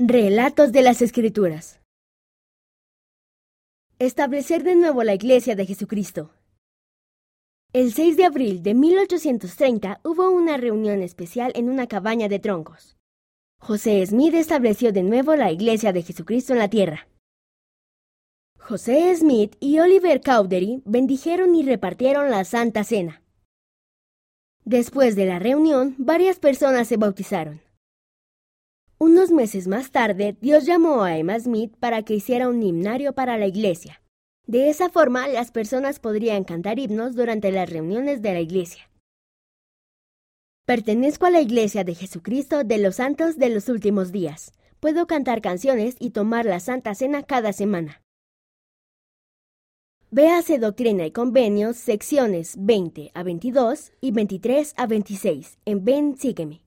Relatos de las Escrituras. Establecer de nuevo la Iglesia de Jesucristo. El 6 de abril de 1830 hubo una reunión especial en una cabaña de troncos. José Smith estableció de nuevo la Iglesia de Jesucristo en la tierra. José Smith y Oliver Cowdery bendijeron y repartieron la Santa Cena. Después de la reunión, varias personas se bautizaron. Unos meses más tarde, Dios llamó a Emma Smith para que hiciera un himnario para la iglesia. De esa forma, las personas podrían cantar himnos durante las reuniones de la iglesia. Pertenezco a la Iglesia de Jesucristo de los Santos de los Últimos Días. Puedo cantar canciones y tomar la Santa Cena cada semana. Véase Doctrina y Convenios, secciones 20 a 22 y 23 a 26 en Ven Sígueme.